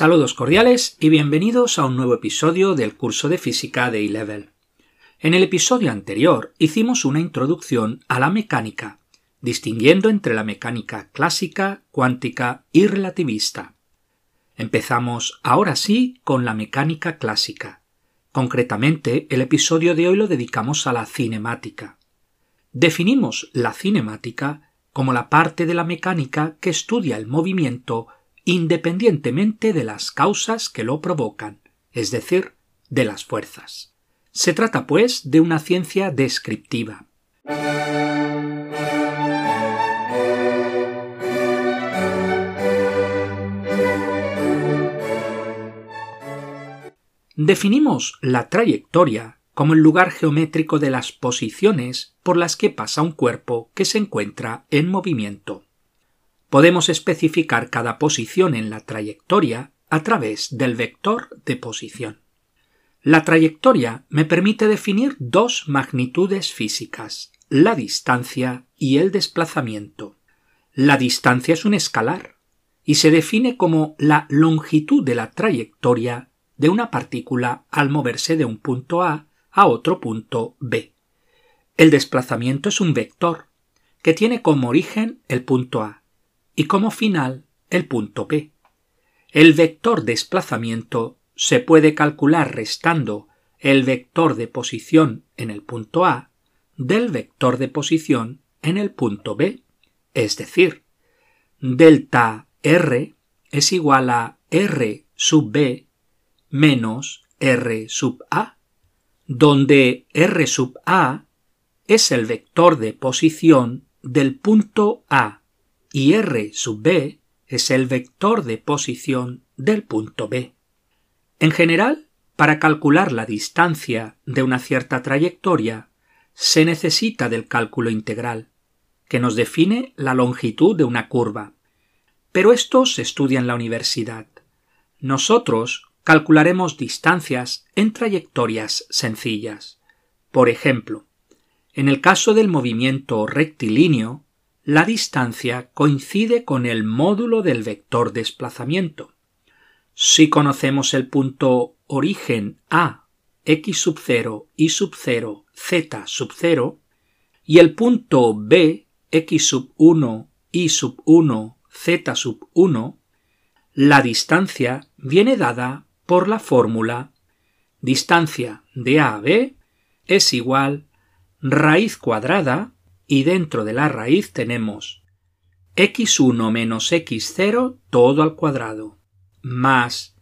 Saludos cordiales y bienvenidos a un nuevo episodio del curso de física de E-Level. En el episodio anterior hicimos una introducción a la mecánica, distinguiendo entre la mecánica clásica, cuántica y relativista. Empezamos ahora sí con la mecánica clásica. Concretamente, el episodio de hoy lo dedicamos a la cinemática. Definimos la cinemática como la parte de la mecánica que estudia el movimiento independientemente de las causas que lo provocan, es decir, de las fuerzas. Se trata, pues, de una ciencia descriptiva. Definimos la trayectoria como el lugar geométrico de las posiciones por las que pasa un cuerpo que se encuentra en movimiento podemos especificar cada posición en la trayectoria a través del vector de posición. La trayectoria me permite definir dos magnitudes físicas, la distancia y el desplazamiento. La distancia es un escalar y se define como la longitud de la trayectoria de una partícula al moverse de un punto A a otro punto B. El desplazamiento es un vector que tiene como origen el punto A y como final el punto P. El vector desplazamiento se puede calcular restando el vector de posición en el punto A del vector de posición en el punto B, es decir, delta R es igual a R sub B menos R sub A, donde R sub A es el vector de posición del punto A y R sub B es el vector de posición del punto B. En general, para calcular la distancia de una cierta trayectoria, se necesita del cálculo integral, que nos define la longitud de una curva. Pero esto se estudia en la universidad. Nosotros calcularemos distancias en trayectorias sencillas. Por ejemplo, en el caso del movimiento rectilíneo, la distancia coincide con el módulo del vector desplazamiento. Si conocemos el punto origen A, x sub 0, y sub 0, z sub 0, y el punto B, x sub 1, y sub 1, z sub 1, la distancia viene dada por la fórmula distancia de A a B es igual raíz cuadrada y dentro de la raíz tenemos x1 menos x0 todo al cuadrado más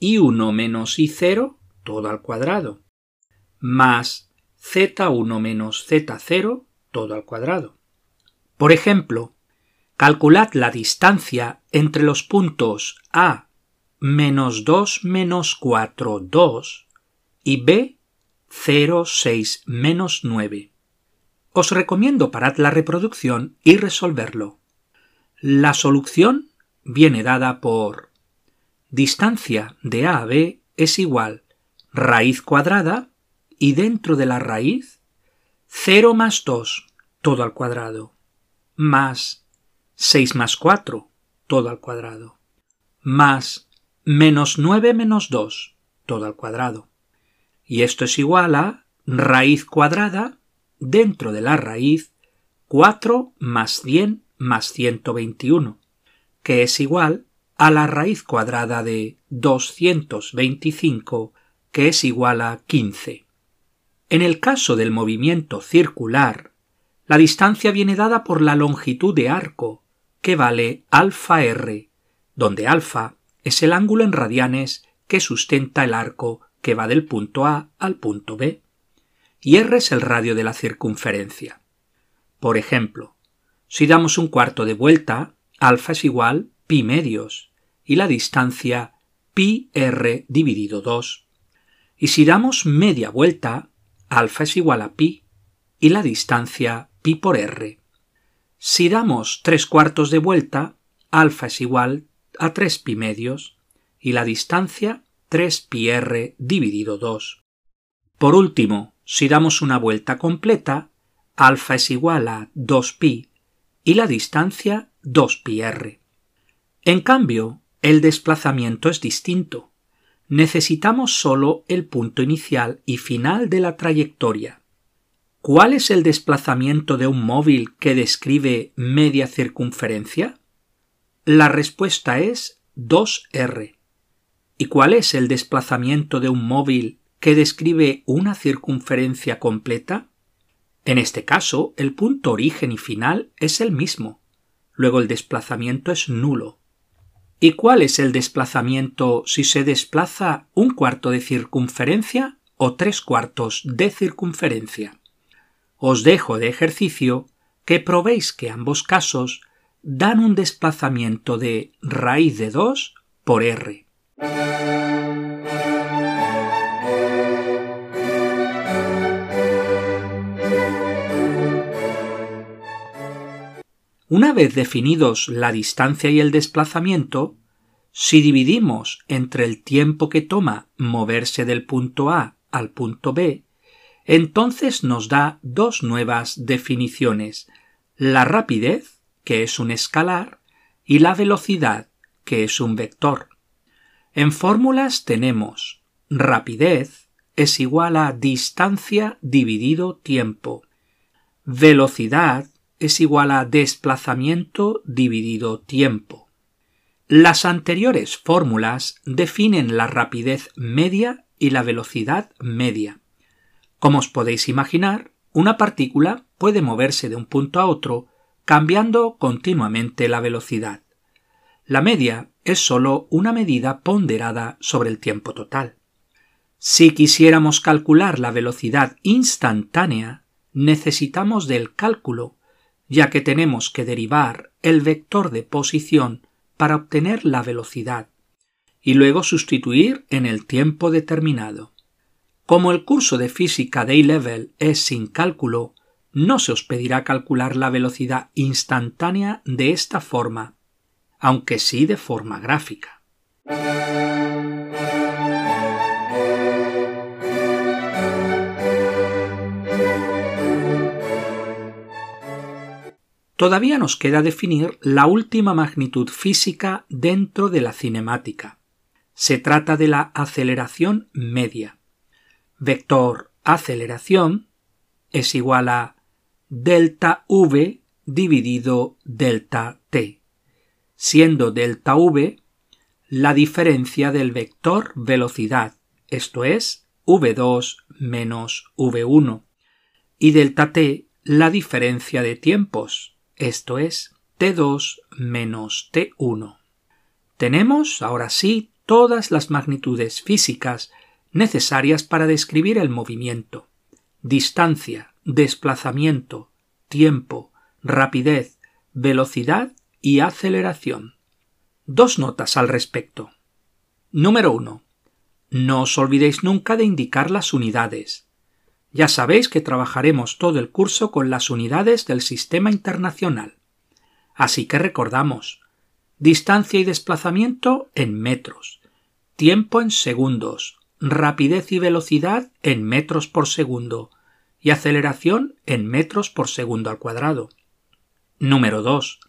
y1 menos y0 todo al cuadrado más z1 menos z0 todo al cuadrado. Por ejemplo, calculad la distancia entre los puntos A menos 2 menos 4 2 y B 0 6 menos 9 os recomiendo parar la reproducción y resolverlo. La solución viene dada por distancia de A a B es igual raíz cuadrada y dentro de la raíz 0 más 2 todo al cuadrado más 6 más 4 todo al cuadrado más menos 9 menos 2 todo al cuadrado. Y esto es igual a raíz cuadrada dentro de la raíz 4 más 100 más 121, que es igual a la raíz cuadrada de 225, que es igual a 15. En el caso del movimiento circular, la distancia viene dada por la longitud de arco, que vale alfa r, donde alfa es el ángulo en radianes que sustenta el arco que va del punto A al punto B y r es el radio de la circunferencia. Por ejemplo, si damos un cuarto de vuelta, alfa es igual pi medios y la distancia pi r dividido 2. Y si damos media vuelta, alfa es igual a pi y la distancia pi por r. Si damos tres cuartos de vuelta, alfa es igual a 3 pi medios y la distancia 3 pi r dividido 2. Por último, si damos una vuelta completa, alfa es igual a 2pi y la distancia 2pi r. En cambio, el desplazamiento es distinto. Necesitamos solo el punto inicial y final de la trayectoria. ¿Cuál es el desplazamiento de un móvil que describe media circunferencia? La respuesta es 2r. ¿Y cuál es el desplazamiento de un móvil que describe una circunferencia completa? En este caso, el punto origen y final es el mismo. Luego el desplazamiento es nulo. ¿Y cuál es el desplazamiento si se desplaza un cuarto de circunferencia o tres cuartos de circunferencia? Os dejo de ejercicio que probéis que ambos casos dan un desplazamiento de raíz de 2 por r. Una vez definidos la distancia y el desplazamiento, si dividimos entre el tiempo que toma moverse del punto A al punto B, entonces nos da dos nuevas definiciones, la rapidez, que es un escalar, y la velocidad, que es un vector. En fórmulas tenemos rapidez es igual a distancia dividido tiempo. Velocidad es igual a desplazamiento dividido tiempo. Las anteriores fórmulas definen la rapidez media y la velocidad media. Como os podéis imaginar, una partícula puede moverse de un punto a otro cambiando continuamente la velocidad. La media es sólo una medida ponderada sobre el tiempo total. Si quisiéramos calcular la velocidad instantánea, necesitamos del cálculo ya que tenemos que derivar el vector de posición para obtener la velocidad y luego sustituir en el tiempo determinado. Como el curso de física de A-Level es sin cálculo, no se os pedirá calcular la velocidad instantánea de esta forma, aunque sí de forma gráfica. Todavía nos queda definir la última magnitud física dentro de la cinemática. Se trata de la aceleración media. Vector aceleración es igual a delta v dividido delta t, siendo delta v la diferencia del vector velocidad, esto es v2 menos v1, y delta t la diferencia de tiempos, esto es T2 menos T1. Tenemos, ahora sí, todas las magnitudes físicas necesarias para describir el movimiento. Distancia, desplazamiento, tiempo, rapidez, velocidad y aceleración. Dos notas al respecto. Número 1. No os olvidéis nunca de indicar las unidades. Ya sabéis que trabajaremos todo el curso con las unidades del sistema internacional. Así que recordamos distancia y desplazamiento en metros, tiempo en segundos, rapidez y velocidad en metros por segundo y aceleración en metros por segundo al cuadrado. Número 2.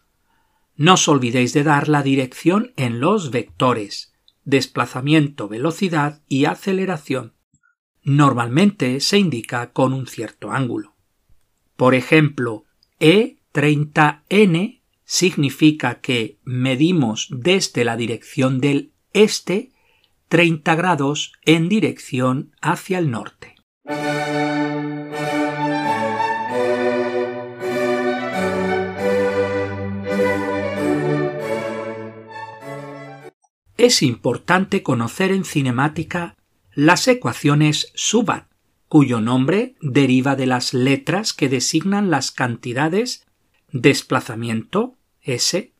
No os olvidéis de dar la dirección en los vectores, desplazamiento, velocidad y aceleración normalmente se indica con un cierto ángulo. Por ejemplo, E30n significa que medimos desde la dirección del este 30 grados en dirección hacia el norte. Es importante conocer en cinemática las ecuaciones Subat, cuyo nombre deriva de las letras que designan las cantidades desplazamiento S,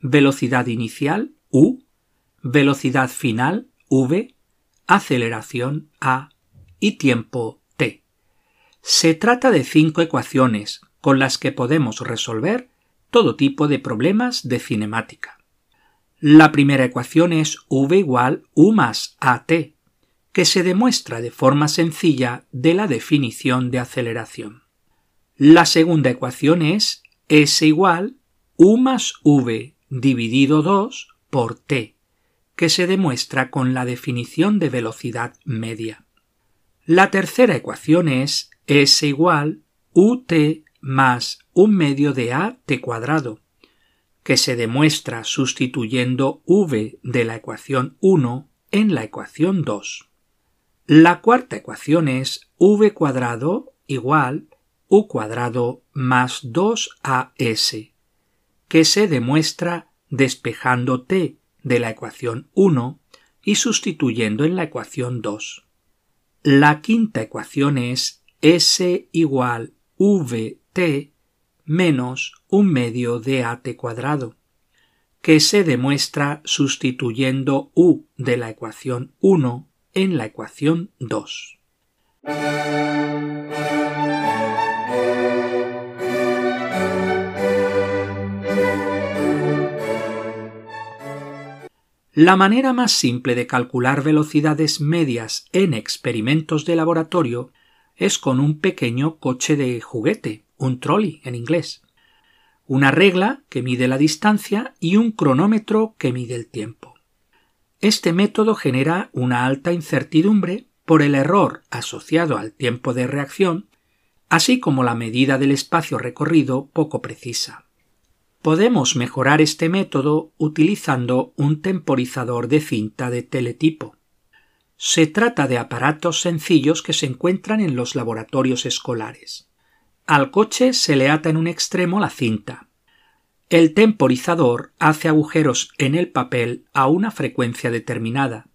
velocidad inicial U, velocidad final V, aceleración A y tiempo T. Se trata de cinco ecuaciones con las que podemos resolver todo tipo de problemas de cinemática. La primera ecuación es V igual U más AT, que se demuestra de forma sencilla de la definición de aceleración. La segunda ecuación es S igual U más V dividido 2 por T, que se demuestra con la definición de velocidad media. La tercera ecuación es S igual ut más un medio de a t cuadrado, que se demuestra sustituyendo v de la ecuación 1 en la ecuación 2. La cuarta ecuación es v cuadrado igual u cuadrado más 2as, que se demuestra despejando t de la ecuación 1 y sustituyendo en la ecuación 2. La quinta ecuación es s igual vt menos un medio de at cuadrado, que se demuestra sustituyendo u de la ecuación 1 en la ecuación 2. La manera más simple de calcular velocidades medias en experimentos de laboratorio es con un pequeño coche de juguete, un trolley en inglés, una regla que mide la distancia y un cronómetro que mide el tiempo. Este método genera una alta incertidumbre por el error asociado al tiempo de reacción, así como la medida del espacio recorrido poco precisa. Podemos mejorar este método utilizando un temporizador de cinta de teletipo. Se trata de aparatos sencillos que se encuentran en los laboratorios escolares. Al coche se le ata en un extremo la cinta. El temporizador hace agujeros en el papel a una frecuencia determinada,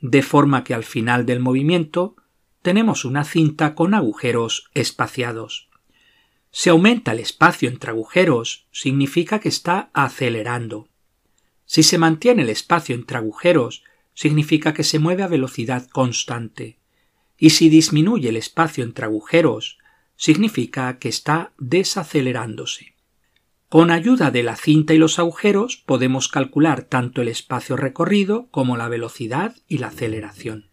de forma que al final del movimiento tenemos una cinta con agujeros espaciados. Si aumenta el espacio entre agujeros, significa que está acelerando. Si se mantiene el espacio entre agujeros, significa que se mueve a velocidad constante. Y si disminuye el espacio entre agujeros, significa que está desacelerándose. Con ayuda de la cinta y los agujeros podemos calcular tanto el espacio recorrido como la velocidad y la aceleración.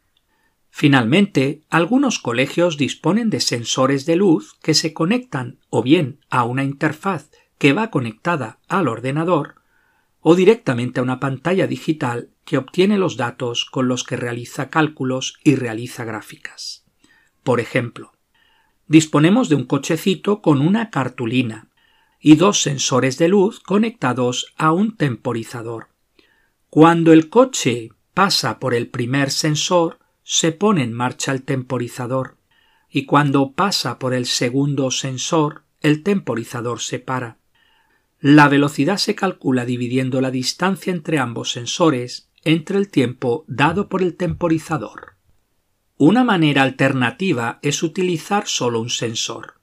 Finalmente, algunos colegios disponen de sensores de luz que se conectan o bien a una interfaz que va conectada al ordenador o directamente a una pantalla digital que obtiene los datos con los que realiza cálculos y realiza gráficas. Por ejemplo, disponemos de un cochecito con una cartulina y dos sensores de luz conectados a un temporizador. Cuando el coche pasa por el primer sensor, se pone en marcha el temporizador y cuando pasa por el segundo sensor el temporizador se para. La velocidad se calcula dividiendo la distancia entre ambos sensores entre el tiempo dado por el temporizador. Una manera alternativa es utilizar solo un sensor.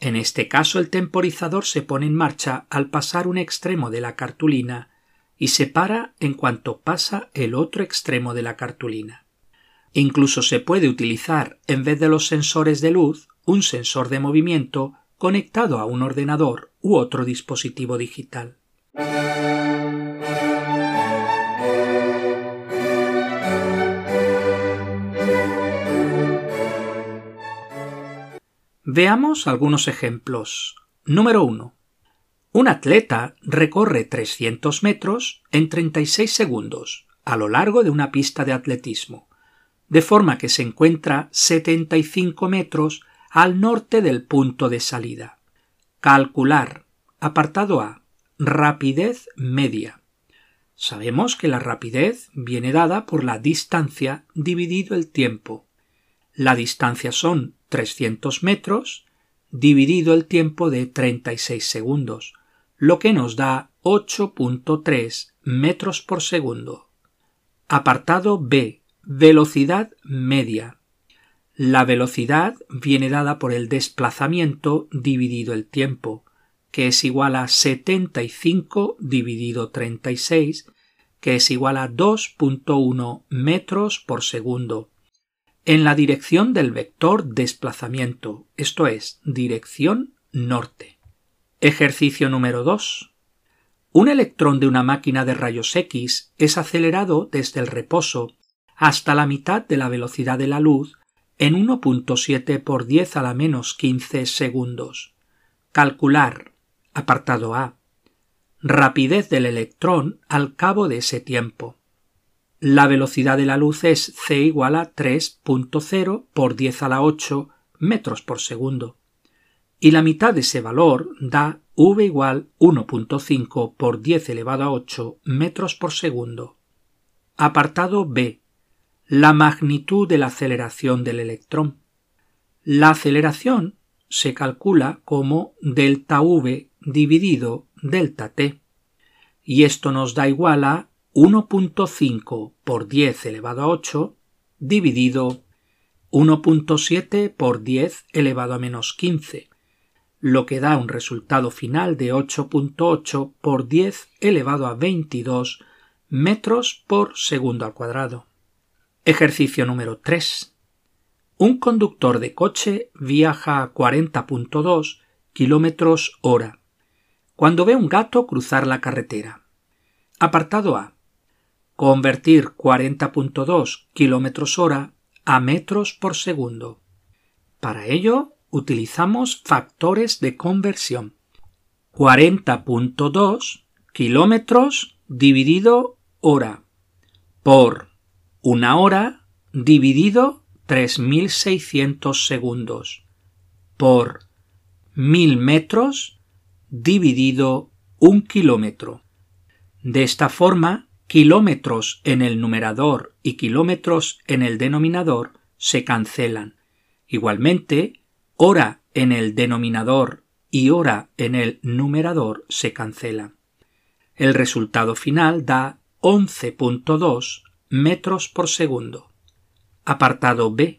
En este caso el temporizador se pone en marcha al pasar un extremo de la cartulina y se para en cuanto pasa el otro extremo de la cartulina. Incluso se puede utilizar, en vez de los sensores de luz, un sensor de movimiento conectado a un ordenador u otro dispositivo digital. Veamos algunos ejemplos. Número 1. Un atleta recorre 300 metros en 36 segundos a lo largo de una pista de atletismo de forma que se encuentra 75 metros al norte del punto de salida. Calcular. Apartado A. Rapidez media. Sabemos que la rapidez viene dada por la distancia dividido el tiempo. La distancia son 300 metros dividido el tiempo de 36 segundos, lo que nos da 8.3 metros por segundo. Apartado B. Velocidad media. La velocidad viene dada por el desplazamiento dividido el tiempo, que es igual a 75 dividido 36, que es igual a 2.1 metros por segundo, en la dirección del vector desplazamiento, esto es, dirección norte. Ejercicio número 2. Un electrón de una máquina de rayos X es acelerado desde el reposo hasta la mitad de la velocidad de la luz en 1.7 por 10 a la menos 15 segundos. Calcular. Apartado A. Rapidez del electrón al cabo de ese tiempo. La velocidad de la luz es c igual a 3.0 por 10 a la 8 metros por segundo. Y la mitad de ese valor da v igual 1.5 por 10 elevado a 8 metros por segundo. Apartado B. La magnitud de la aceleración del electrón. La aceleración se calcula como delta v dividido delta t. Y esto nos da igual a 1.5 por 10 elevado a 8 dividido 1.7 por 10 elevado a menos 15, lo que da un resultado final de 8.8 por 10 elevado a 22 metros por segundo al cuadrado. Ejercicio número 3. Un conductor de coche viaja a 40.2 kilómetros hora cuando ve un gato cruzar la carretera. Apartado A. Convertir 40.2 kilómetros hora a metros por segundo. Para ello utilizamos factores de conversión. 40.2 kilómetros dividido hora por una hora dividido 3600 segundos por mil metros dividido un kilómetro. De esta forma, kilómetros en el numerador y kilómetros en el denominador se cancelan. Igualmente, hora en el denominador y hora en el numerador se cancelan. El resultado final da 11.2 metros por segundo. Apartado B.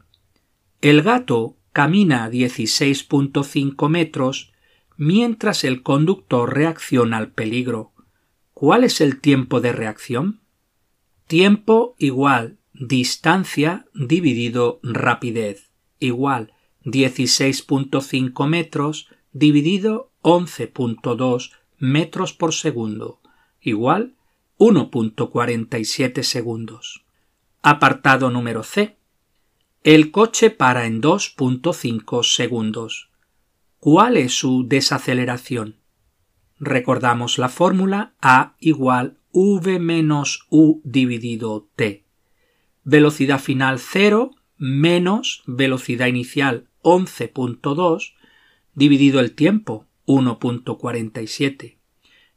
El gato camina a 16.5 metros mientras el conductor reacciona al peligro. ¿Cuál es el tiempo de reacción? Tiempo igual distancia dividido rapidez igual 16.5 metros dividido 11.2 metros por segundo igual 1.47 segundos. Apartado número C. El coche para en 2.5 segundos. ¿Cuál es su desaceleración? Recordamos la fórmula A igual V menos U dividido T. Velocidad final 0 menos velocidad inicial 11.2 dividido el tiempo 1.47.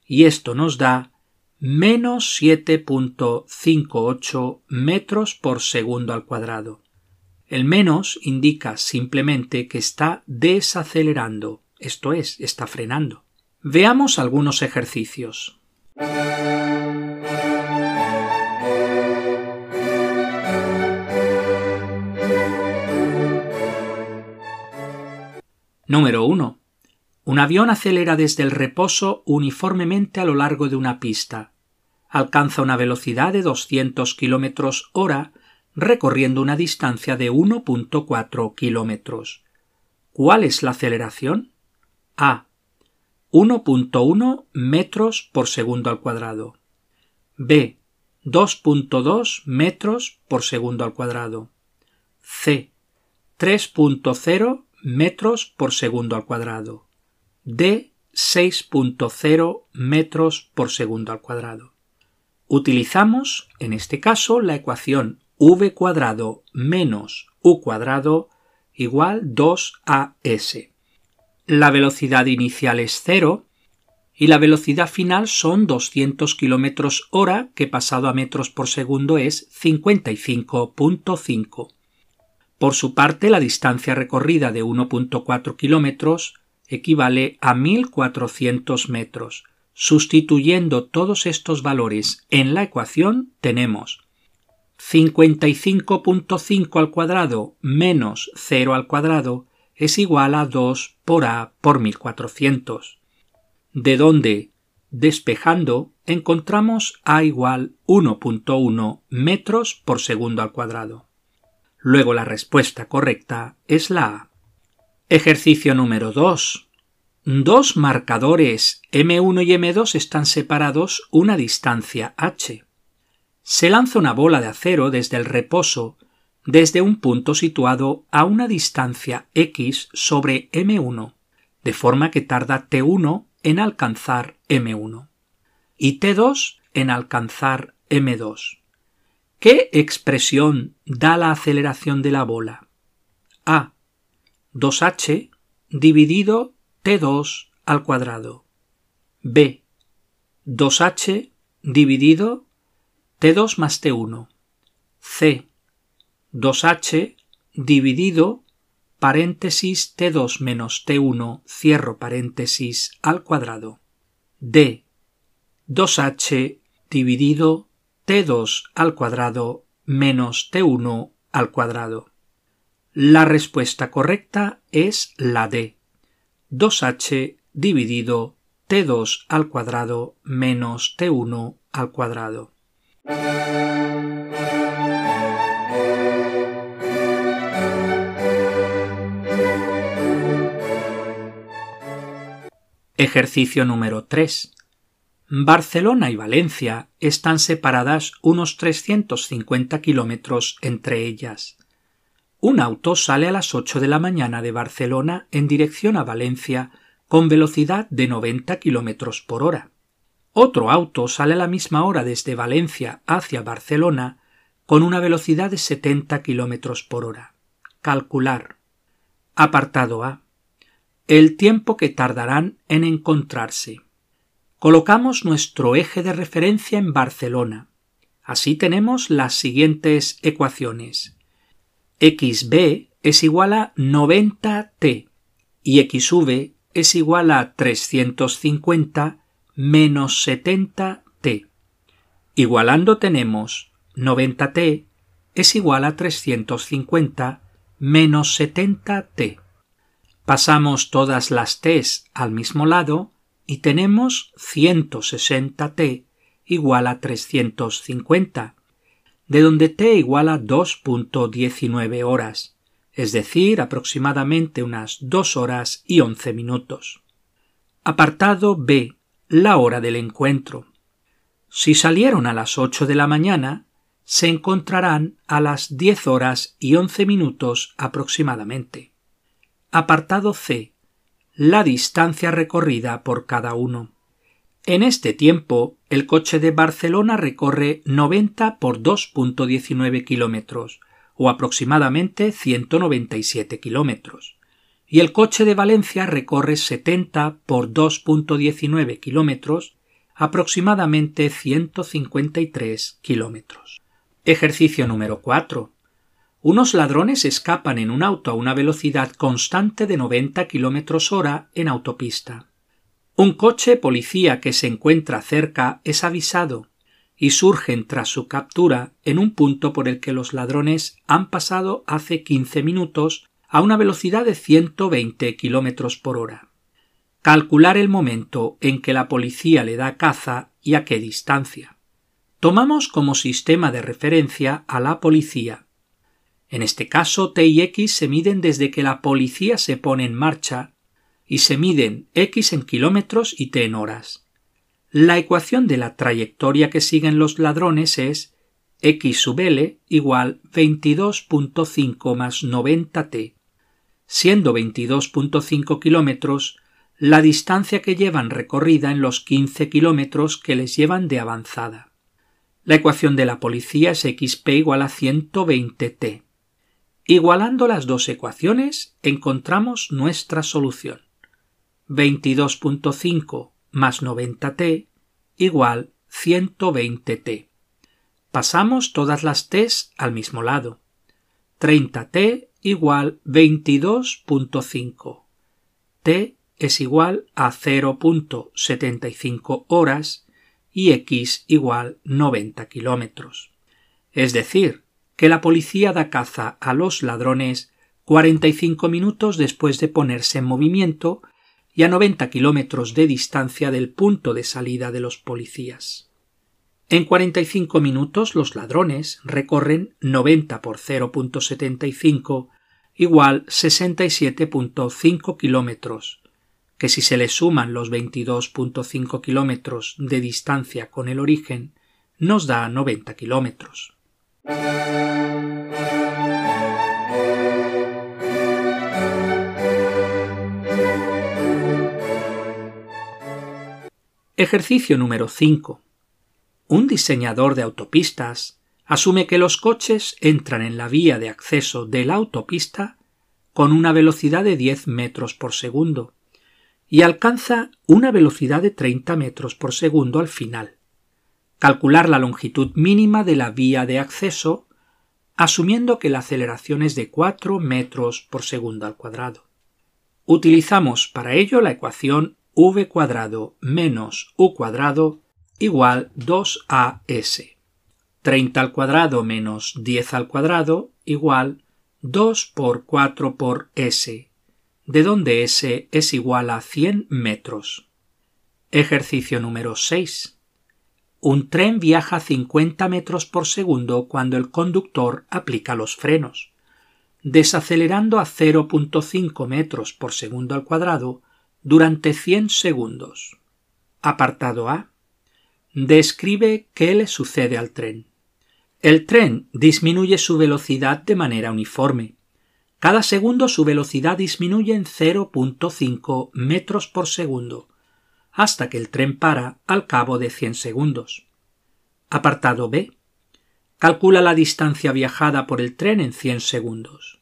Y esto nos da menos 7.58 metros por segundo al cuadrado. El menos indica simplemente que está desacelerando, esto es, está frenando. Veamos algunos ejercicios. Número 1. Un avión acelera desde el reposo uniformemente a lo largo de una pista. Alcanza una velocidad de 200 km hora recorriendo una distancia de 1.4 kilómetros. ¿Cuál es la aceleración? A. 1.1 metros por segundo al cuadrado. B. 2.2 metros por segundo al cuadrado. C. 3.0 metros por segundo al cuadrado. D. 6.0 metros por segundo al cuadrado. Utilizamos, en este caso, la ecuación v cuadrado menos u cuadrado igual 2as. La velocidad inicial es cero y la velocidad final son 200 km hora que pasado a metros por segundo es 55.5. Por su parte, la distancia recorrida de 1.4 km equivale a 1400 metros. Sustituyendo todos estos valores en la ecuación tenemos 55.5 al cuadrado menos 0 al cuadrado es igual a 2 por a por 1400, de donde, despejando, encontramos a igual 1.1 metros por segundo al cuadrado. Luego la respuesta correcta es la A. Ejercicio número 2. Dos marcadores M1 y M2 están separados una distancia h se lanza una bola de acero desde el reposo desde un punto situado a una distancia x sobre m1, de forma que tarda t1 en alcanzar m1 y t2 en alcanzar m2. ¿Qué expresión da la aceleración de la bola? A. 2h dividido t2 al cuadrado. B. 2h dividido t2 más t1. C. 2h dividido paréntesis t2 menos t1 cierro paréntesis al cuadrado. D. 2h dividido t2 al cuadrado menos t1 al cuadrado. La respuesta correcta es la D. 2h dividido t2 al cuadrado menos t1 al cuadrado. Ejercicio número 3. Barcelona y Valencia están separadas unos 350 kilómetros entre ellas. Un auto sale a las 8 de la mañana de Barcelona en dirección a Valencia con velocidad de 90 kilómetros por hora. Otro auto sale a la misma hora desde Valencia hacia Barcelona con una velocidad de 70 kilómetros por hora. Calcular. Apartado A. El tiempo que tardarán en encontrarse. Colocamos nuestro eje de referencia en Barcelona. Así tenemos las siguientes ecuaciones xb es igual a 90t y xv es igual a 350 menos 70t. Igualando tenemos 90t es igual a 350 menos 70t. Pasamos todas las t's al mismo lado y tenemos 160t igual a 350 de donde t iguala 2.19 horas, es decir, aproximadamente unas 2 horas y 11 minutos. Apartado B. La hora del encuentro. Si salieron a las 8 de la mañana, se encontrarán a las 10 horas y 11 minutos aproximadamente. Apartado C. La distancia recorrida por cada uno. En este tiempo, el coche de Barcelona recorre 90 por 2.19 kilómetros, o aproximadamente 197 kilómetros, y el coche de Valencia recorre 70 por 2.19 kilómetros, aproximadamente 153 kilómetros. Ejercicio número 4. Unos ladrones escapan en un auto a una velocidad constante de 90 kilómetros hora en autopista. Un coche policía que se encuentra cerca es avisado y surgen tras su captura en un punto por el que los ladrones han pasado hace 15 minutos a una velocidad de 120 kilómetros por hora. Calcular el momento en que la policía le da caza y a qué distancia. Tomamos como sistema de referencia a la policía. En este caso, T y X se miden desde que la policía se pone en marcha y se miden x en kilómetros y t en horas. La ecuación de la trayectoria que siguen los ladrones es x sub l igual 22.5 más 90t, siendo 22.5 kilómetros la distancia que llevan recorrida en los 15 kilómetros que les llevan de avanzada. La ecuación de la policía es xp igual a 120t. Igualando las dos ecuaciones encontramos nuestra solución. 22.5 más 90t igual 120t. Pasamos todas las t's al mismo lado. 30t igual 22.5. t es igual a 0.75 horas y x igual 90 kilómetros. Es decir, que la policía da caza a los ladrones 45 minutos después de ponerse en movimiento y a 90 kilómetros de distancia del punto de salida de los policías. En 45 minutos los ladrones recorren 90 por 0.75 igual 67.5 kilómetros, que si se le suman los 22.5 kilómetros de distancia con el origen, nos da 90 kilómetros. Ejercicio número 5. Un diseñador de autopistas asume que los coches entran en la vía de acceso de la autopista con una velocidad de 10 metros por segundo y alcanza una velocidad de 30 metros por segundo al final. Calcular la longitud mínima de la vía de acceso asumiendo que la aceleración es de 4 metros por segundo al cuadrado. Utilizamos para ello la ecuación v cuadrado menos u cuadrado igual 2as. 30 al cuadrado menos 10 al cuadrado igual 2 por 4 por s, de donde s es igual a 100 metros. Ejercicio número 6. Un tren viaja 50 metros por segundo cuando el conductor aplica los frenos. Desacelerando a 0.5 metros por segundo al cuadrado durante 100 segundos. Apartado A. Describe qué le sucede al tren. El tren disminuye su velocidad de manera uniforme. Cada segundo su velocidad disminuye en 0.5 metros por segundo, hasta que el tren para al cabo de 100 segundos. Apartado B. Calcula la distancia viajada por el tren en 100 segundos.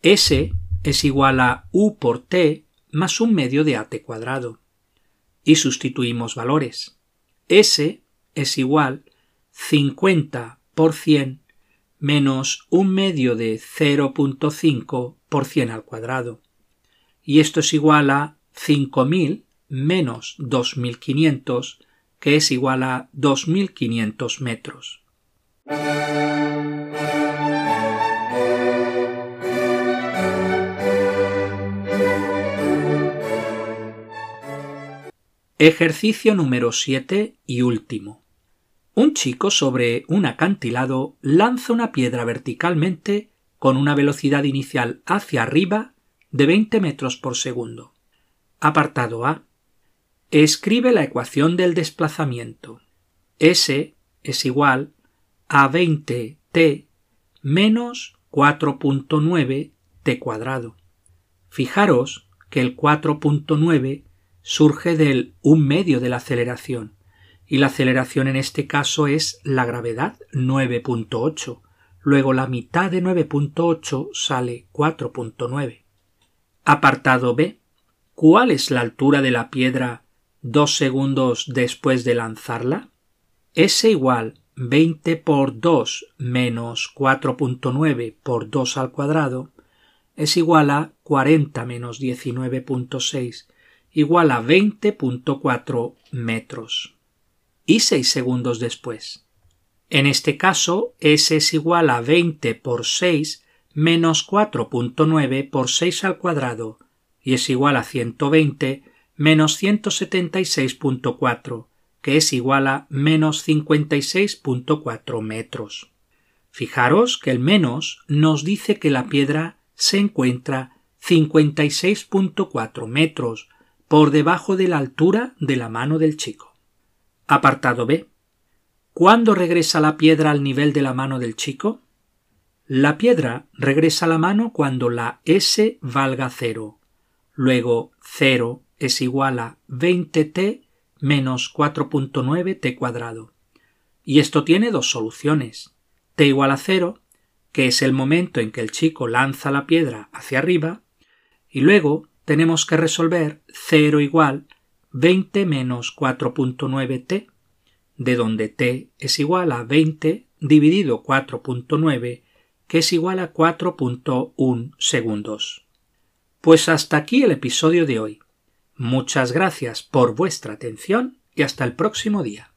S es igual a U por T más un medio de AT cuadrado. Y sustituimos valores. S es igual 50 por 100 menos un medio de 0.5 por 100 al cuadrado. Y esto es igual a 5000 menos 2500, que es igual a 2500 metros. Ejercicio número 7 y último. Un chico sobre un acantilado lanza una piedra verticalmente con una velocidad inicial hacia arriba de 20 metros por segundo. Apartado A. Escribe la ecuación del desplazamiento. S es igual a 20t menos 4.9 t cuadrado. Fijaros que el 4.9 surge del un medio de la aceleración y la aceleración en este caso es la gravedad 9.8. Luego la mitad de 9.8 sale 4.9. Apartado B. ¿Cuál es la altura de la piedra dos segundos después de lanzarla? S igual 20 por 2 menos 4.9 por 2 al cuadrado es igual a 40 menos 19.6 igual a 20.4 metros y 6 segundos después. En este caso, S es igual a 20 por 6 menos 4.9 por 6 al cuadrado y es igual a 120 menos 176.4 que es igual a menos 56.4 metros. Fijaros que el menos nos dice que la piedra se encuentra 56.4 metros por debajo de la altura de la mano del chico. Apartado B. ¿Cuándo regresa la piedra al nivel de la mano del chico? La piedra regresa a la mano cuando la S valga cero. Luego 0 es igual a 20t menos 4.9t cuadrado. Y esto tiene dos soluciones. t igual a 0, que es el momento en que el chico lanza la piedra hacia arriba, y luego tenemos que resolver 0 igual 20 menos 4.9t, de donde t es igual a 20 dividido 4.9, que es igual a 4.1 segundos. Pues hasta aquí el episodio de hoy. Muchas gracias por vuestra atención y hasta el próximo día.